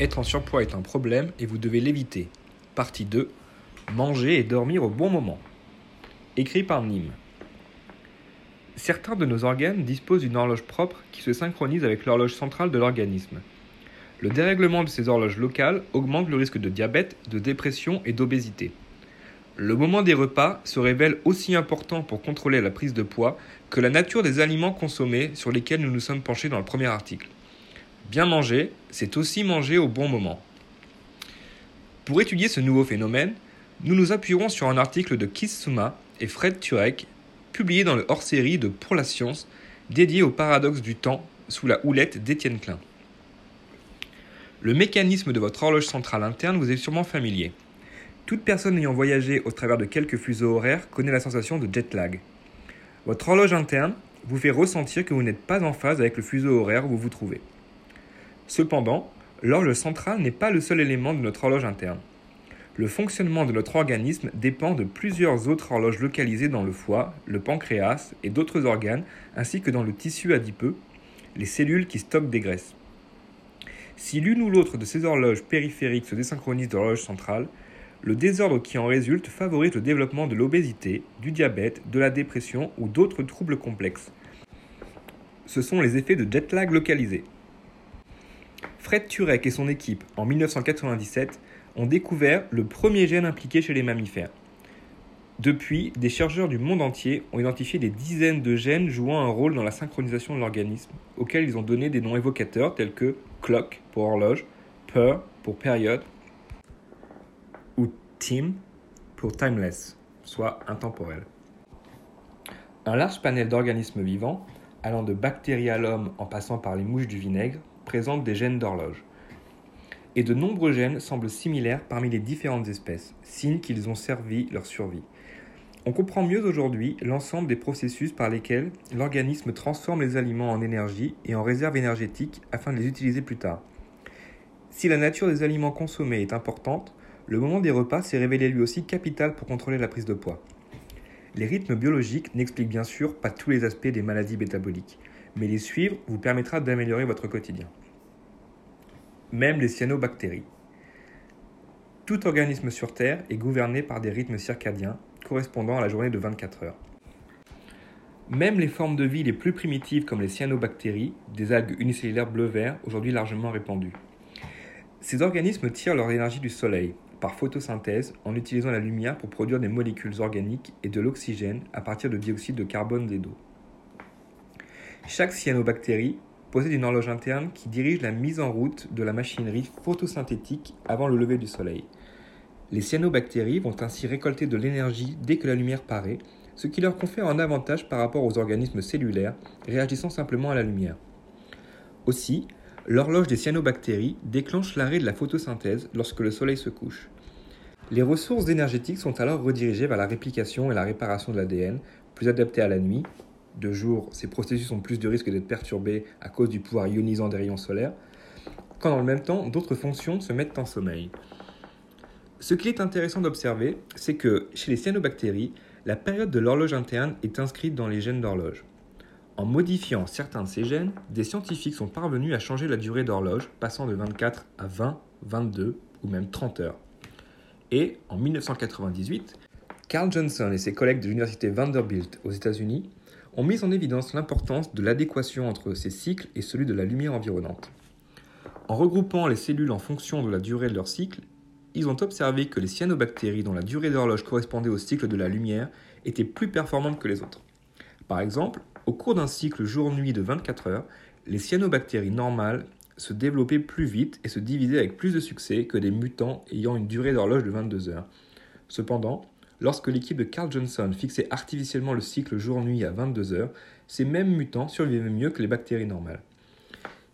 Être en surpoids est un problème et vous devez l'éviter. Partie 2. Manger et dormir au bon moment. Écrit par Nîmes. Certains de nos organes disposent d'une horloge propre qui se synchronise avec l'horloge centrale de l'organisme. Le dérèglement de ces horloges locales augmente le risque de diabète, de dépression et d'obésité. Le moment des repas se révèle aussi important pour contrôler la prise de poids que la nature des aliments consommés sur lesquels nous nous sommes penchés dans le premier article. Bien manger, c'est aussi manger au bon moment. Pour étudier ce nouveau phénomène, nous nous appuierons sur un article de Keith Suma et Fred Turek, publié dans le hors-série de Pour la science, dédié au paradoxe du temps sous la houlette d'Étienne Klein. Le mécanisme de votre horloge centrale interne vous est sûrement familier. Toute personne ayant voyagé au travers de quelques fuseaux horaires connaît la sensation de jet lag. Votre horloge interne vous fait ressentir que vous n'êtes pas en phase avec le fuseau horaire où vous vous trouvez. Cependant, l'horloge centrale n'est pas le seul élément de notre horloge interne. Le fonctionnement de notre organisme dépend de plusieurs autres horloges localisées dans le foie, le pancréas et d'autres organes, ainsi que dans le tissu adipeux, les cellules qui stockent des graisses. Si l'une ou l'autre de ces horloges périphériques se désynchronise de l'horloge centrale, le désordre qui en résulte favorise le développement de l'obésité, du diabète, de la dépression ou d'autres troubles complexes. Ce sont les effets de jet lag localisés. Fred Turek et son équipe, en 1997, ont découvert le premier gène impliqué chez les mammifères. Depuis, des chercheurs du monde entier ont identifié des dizaines de gènes jouant un rôle dans la synchronisation de l'organisme, auxquels ils ont donné des noms évocateurs tels que clock pour horloge, per pour période, Team pour timeless, soit intemporel. Un large panel d'organismes vivants, allant de bactéries à l'homme en passant par les mouches du vinaigre, présente des gènes d'horloge. Et de nombreux gènes semblent similaires parmi les différentes espèces, signe qu'ils ont servi leur survie. On comprend mieux aujourd'hui l'ensemble des processus par lesquels l'organisme transforme les aliments en énergie et en réserves énergétiques afin de les utiliser plus tard. Si la nature des aliments consommés est importante, le moment des repas s'est révélé lui aussi capital pour contrôler la prise de poids. Les rythmes biologiques n'expliquent bien sûr pas tous les aspects des maladies métaboliques, mais les suivre vous permettra d'améliorer votre quotidien. Même les cyanobactéries. Tout organisme sur Terre est gouverné par des rythmes circadiens correspondant à la journée de 24 heures. Même les formes de vie les plus primitives comme les cyanobactéries, des algues unicellulaires bleu-vert, aujourd'hui largement répandues. Ces organismes tirent leur énergie du soleil, par photosynthèse en utilisant la lumière pour produire des molécules organiques et de l'oxygène à partir de dioxyde de carbone et d'eau. Chaque cyanobactérie possède une horloge interne qui dirige la mise en route de la machinerie photosynthétique avant le lever du soleil. Les cyanobactéries vont ainsi récolter de l'énergie dès que la lumière paraît, ce qui leur confère un avantage par rapport aux organismes cellulaires réagissant simplement à la lumière. Aussi, l'horloge des cyanobactéries déclenche l'arrêt de la photosynthèse lorsque le soleil se couche. Les ressources énergétiques sont alors redirigées vers la réplication et la réparation de l'ADN, plus adaptées à la nuit. De jour, ces processus ont plus de risques d'être perturbés à cause du pouvoir ionisant des rayons solaires, quand dans le même temps, d'autres fonctions se mettent en sommeil. Ce qui est intéressant d'observer, c'est que chez les cyanobactéries, la période de l'horloge interne est inscrite dans les gènes d'horloge. En modifiant certains de ces gènes, des scientifiques sont parvenus à changer la durée d'horloge, passant de 24 à 20, 22 ou même 30 heures. Et en 1998, Carl Johnson et ses collègues de l'université Vanderbilt aux États-Unis ont mis en évidence l'importance de l'adéquation entre ces cycles et celui de la lumière environnante. En regroupant les cellules en fonction de la durée de leur cycle, ils ont observé que les cyanobactéries dont la durée d'horloge correspondait au cycle de la lumière étaient plus performantes que les autres. Par exemple, au cours d'un cycle jour-nuit de 24 heures, les cyanobactéries normales se développaient plus vite et se divisaient avec plus de succès que des mutants ayant une durée d'horloge de 22 heures. Cependant, lorsque l'équipe de Carl Johnson fixait artificiellement le cycle jour-nuit à 22 heures, ces mêmes mutants survivaient mieux que les bactéries normales.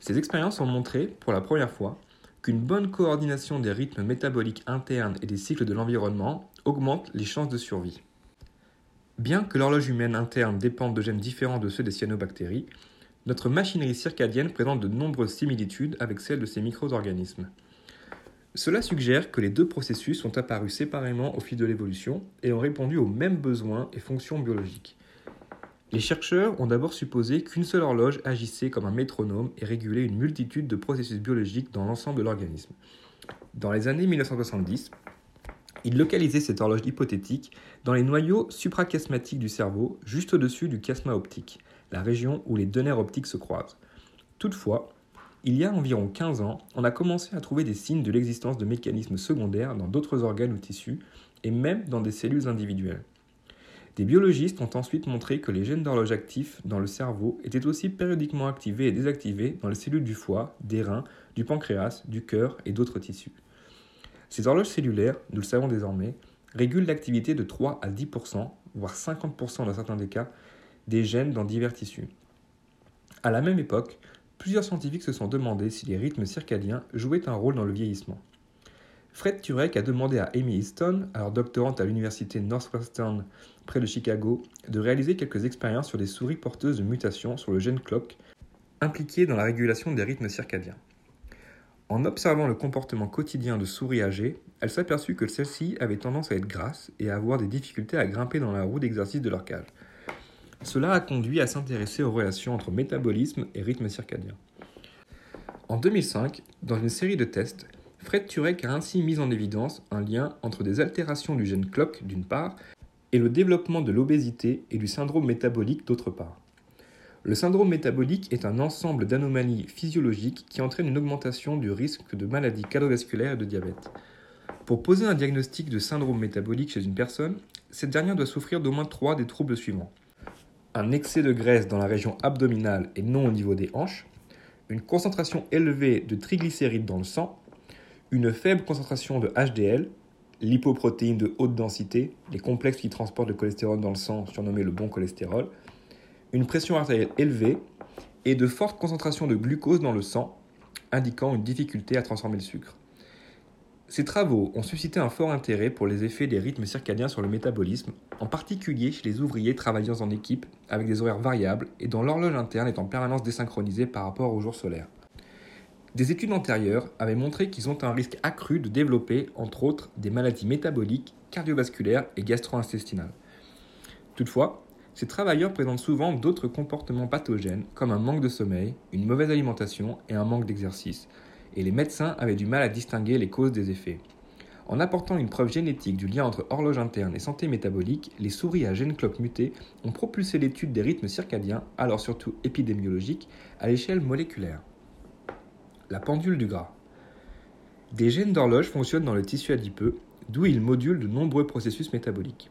Ces expériences ont montré, pour la première fois, qu'une bonne coordination des rythmes métaboliques internes et des cycles de l'environnement augmente les chances de survie. Bien que l'horloge humaine interne dépende de gènes différents de ceux des cyanobactéries, notre machinerie circadienne présente de nombreuses similitudes avec celle de ces micro-organismes. Cela suggère que les deux processus sont apparus séparément au fil de l'évolution et ont répondu aux mêmes besoins et fonctions biologiques. Les chercheurs ont d'abord supposé qu'une seule horloge agissait comme un métronome et régulait une multitude de processus biologiques dans l'ensemble de l'organisme. Dans les années 1970, ils localisaient cette horloge hypothétique dans les noyaux suprachiasmatiques du cerveau, juste au-dessus du chiasma optique, la région où les deux nerfs optiques se croisent. Toutefois, il y a environ 15 ans, on a commencé à trouver des signes de l'existence de mécanismes secondaires dans d'autres organes ou tissus, et même dans des cellules individuelles. Des biologistes ont ensuite montré que les gènes d'horloge actifs dans le cerveau étaient aussi périodiquement activés et désactivés dans les cellules du foie, des reins, du pancréas, du cœur et d'autres tissus. Ces horloges cellulaires, nous le savons désormais, régulent l'activité de 3 à 10%, voire 50% dans certains des cas, des gènes dans divers tissus. À la même époque, plusieurs scientifiques se sont demandé si les rythmes circadiens jouaient un rôle dans le vieillissement. Fred Turek a demandé à Amy Easton, alors doctorante à l'université Northwestern près de Chicago, de réaliser quelques expériences sur des souris porteuses de mutations sur le gène clock impliqué dans la régulation des rythmes circadiens. En observant le comportement quotidien de souris âgées, elle s'aperçut que celles-ci avaient tendance à être grasses et à avoir des difficultés à grimper dans la roue d'exercice de leur cage. Cela a conduit à s'intéresser aux relations entre métabolisme et rythme circadien. En 2005, dans une série de tests, Fred Turek a ainsi mis en évidence un lien entre des altérations du gène CLOCK d'une part et le développement de l'obésité et du syndrome métabolique d'autre part. Le syndrome métabolique est un ensemble d'anomalies physiologiques qui entraînent une augmentation du risque de maladies cardiovasculaires et de diabète. Pour poser un diagnostic de syndrome métabolique chez une personne, cette dernière doit souffrir d'au moins trois des troubles suivants un excès de graisse dans la région abdominale et non au niveau des hanches, une concentration élevée de triglycérides dans le sang, une faible concentration de HDL, lipoprotéines de haute densité, les complexes qui transportent le cholestérol dans le sang, surnommé le bon cholestérol, une pression artérielle élevée et de fortes concentrations de glucose dans le sang, indiquant une difficulté à transformer le sucre. Ces travaux ont suscité un fort intérêt pour les effets des rythmes circadiens sur le métabolisme, en particulier chez les ouvriers travaillant en équipe avec des horaires variables et dont l'horloge interne est en permanence désynchronisée par rapport au jour solaire. Des études antérieures avaient montré qu'ils ont un risque accru de développer, entre autres, des maladies métaboliques, cardiovasculaires et gastro-intestinales. Toutefois, ces travailleurs présentent souvent d'autres comportements pathogènes comme un manque de sommeil, une mauvaise alimentation et un manque d'exercice, et les médecins avaient du mal à distinguer les causes des effets. En apportant une preuve génétique du lien entre horloge interne et santé métabolique, les souris à gène clock muté ont propulsé l'étude des rythmes circadiens, alors surtout épidémiologiques, à l'échelle moléculaire. La pendule du gras. Des gènes d'horloge fonctionnent dans le tissu adipeux, d'où ils modulent de nombreux processus métaboliques.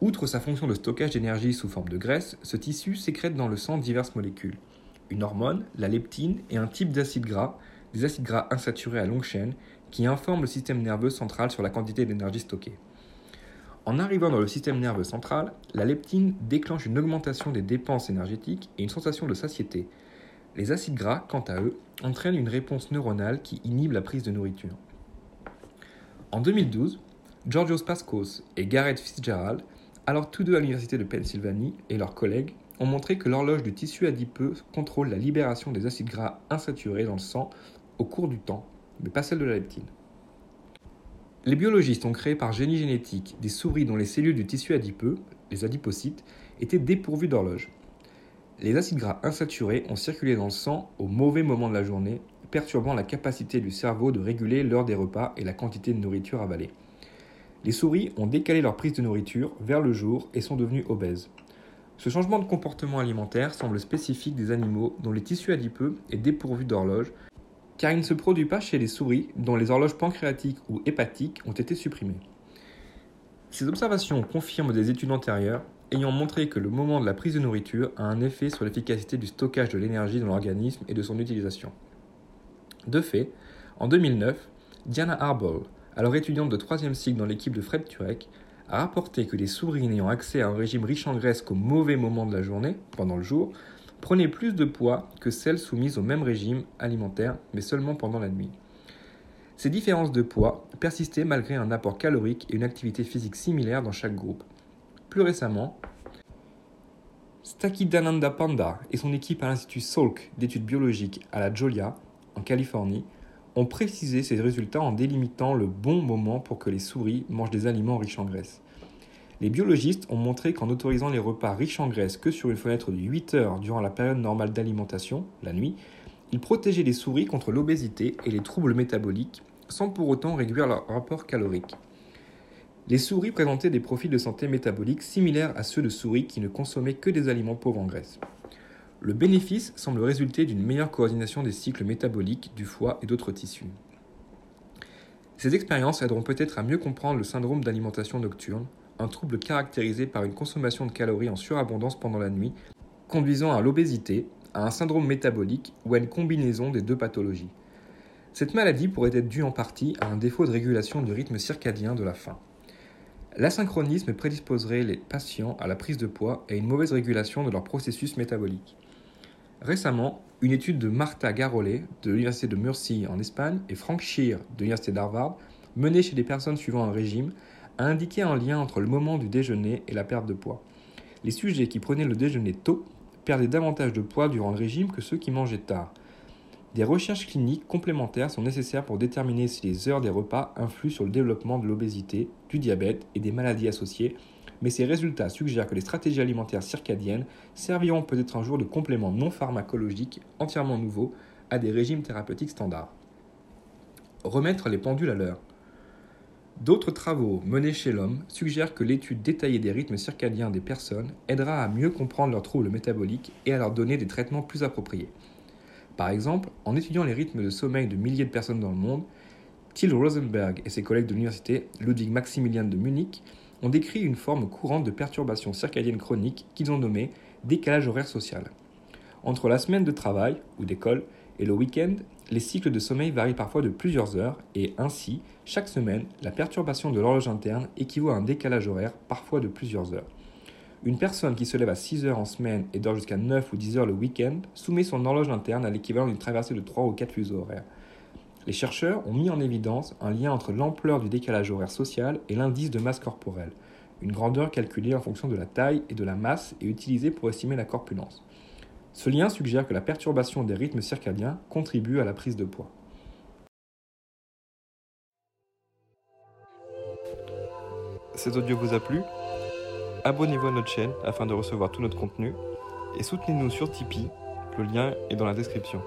Outre sa fonction de stockage d'énergie sous forme de graisse, ce tissu sécrète dans le sang diverses molécules. Une hormone, la leptine et un type d'acide gras, des acides gras insaturés à longue chaîne qui informent le système nerveux central sur la quantité d'énergie stockée. En arrivant dans le système nerveux central, la leptine déclenche une augmentation des dépenses énergétiques et une sensation de satiété. Les acides gras, quant à eux, entraînent une réponse neuronale qui inhibe la prise de nourriture. En 2012, Georgios Pascos et Gareth Fitzgerald, alors tous deux à l'université de Pennsylvanie, et leurs collègues, ont montré que l'horloge du tissu adipeux contrôle la libération des acides gras insaturés dans le sang au cours du temps, mais pas celle de la leptine. Les biologistes ont créé par génie génétique des souris dont les cellules du tissu adipeux, les adipocytes, étaient dépourvues d'horloge. Les acides gras insaturés ont circulé dans le sang au mauvais moment de la journée, perturbant la capacité du cerveau de réguler l'heure des repas et la quantité de nourriture avalée. Les souris ont décalé leur prise de nourriture vers le jour et sont devenues obèses. Ce changement de comportement alimentaire semble spécifique des animaux dont le tissu adipeux est dépourvu d'horloge car il ne se produit pas chez les souris dont les horloges pancréatiques ou hépatiques ont été supprimées. Ces observations confirment des études antérieures ayant montré que le moment de la prise de nourriture a un effet sur l'efficacité du stockage de l'énergie dans l'organisme et de son utilisation. De fait, en 2009, Diana Arbol, alors étudiante de troisième cycle dans l'équipe de Fred Turek, a rapporté que les souris n'ayant accès à un régime riche en graisse qu'au mauvais moment de la journée, pendant le jour, prenaient plus de poids que celles soumises au même régime alimentaire, mais seulement pendant la nuit. Ces différences de poids persistaient malgré un apport calorique et une activité physique similaire dans chaque groupe. Plus récemment, Stakidananda Panda et son équipe à l'Institut Salk d'études biologiques à la Jolia, en Californie, ont précisé ces résultats en délimitant le bon moment pour que les souris mangent des aliments riches en graisse. Les biologistes ont montré qu'en autorisant les repas riches en graisse que sur une fenêtre de 8 heures durant la période normale d'alimentation, la nuit, ils protégeaient les souris contre l'obésité et les troubles métaboliques sans pour autant réduire leur rapport calorique. Les souris présentaient des profils de santé métabolique similaires à ceux de souris qui ne consommaient que des aliments pauvres en graisse. Le bénéfice semble résulter d'une meilleure coordination des cycles métaboliques du foie et d'autres tissus. Ces expériences aideront peut-être à mieux comprendre le syndrome d'alimentation nocturne, un trouble caractérisé par une consommation de calories en surabondance pendant la nuit, conduisant à l'obésité, à un syndrome métabolique ou à une combinaison des deux pathologies. Cette maladie pourrait être due en partie à un défaut de régulation du rythme circadien de la faim. L'asynchronisme prédisposerait les patients à la prise de poids et à une mauvaise régulation de leur processus métabolique. Récemment, une étude de Marta Garolet de l'Université de Mercy en Espagne et Frank Shear de l'Université d'Harvard, menée chez des personnes suivant un régime, a indiqué un lien entre le moment du déjeuner et la perte de poids. Les sujets qui prenaient le déjeuner tôt perdaient davantage de poids durant le régime que ceux qui mangeaient tard. Des recherches cliniques complémentaires sont nécessaires pour déterminer si les heures des repas influent sur le développement de l'obésité, du diabète et des maladies associées, mais ces résultats suggèrent que les stratégies alimentaires circadiennes serviront peut-être un jour de complément non pharmacologique entièrement nouveau à des régimes thérapeutiques standards. Remettre les pendules à l'heure. D'autres travaux menés chez l'homme suggèrent que l'étude détaillée des rythmes circadiens des personnes aidera à mieux comprendre leurs troubles métaboliques et à leur donner des traitements plus appropriés. Par exemple, en étudiant les rythmes de sommeil de milliers de personnes dans le monde, Till Rosenberg et ses collègues de l'université Ludwig Maximilian de Munich ont décrit une forme courante de perturbation circadienne chronique qu'ils ont nommée décalage horaire social. Entre la semaine de travail ou d'école et le week-end, les cycles de sommeil varient parfois de plusieurs heures et ainsi, chaque semaine, la perturbation de l'horloge interne équivaut à un décalage horaire parfois de plusieurs heures. Une personne qui se lève à 6 heures en semaine et dort jusqu'à 9 ou 10 heures le week-end soumet son horloge interne à l'équivalent d'une traversée de 3 ou 4 fuseaux horaires. Les chercheurs ont mis en évidence un lien entre l'ampleur du décalage horaire social et l'indice de masse corporelle, une grandeur calculée en fonction de la taille et de la masse et utilisée pour estimer la corpulence. Ce lien suggère que la perturbation des rythmes circadiens contribue à la prise de poids. Cet audio vous a plu? Abonnez-vous à notre chaîne afin de recevoir tout notre contenu et soutenez-nous sur Tipeee, le lien est dans la description.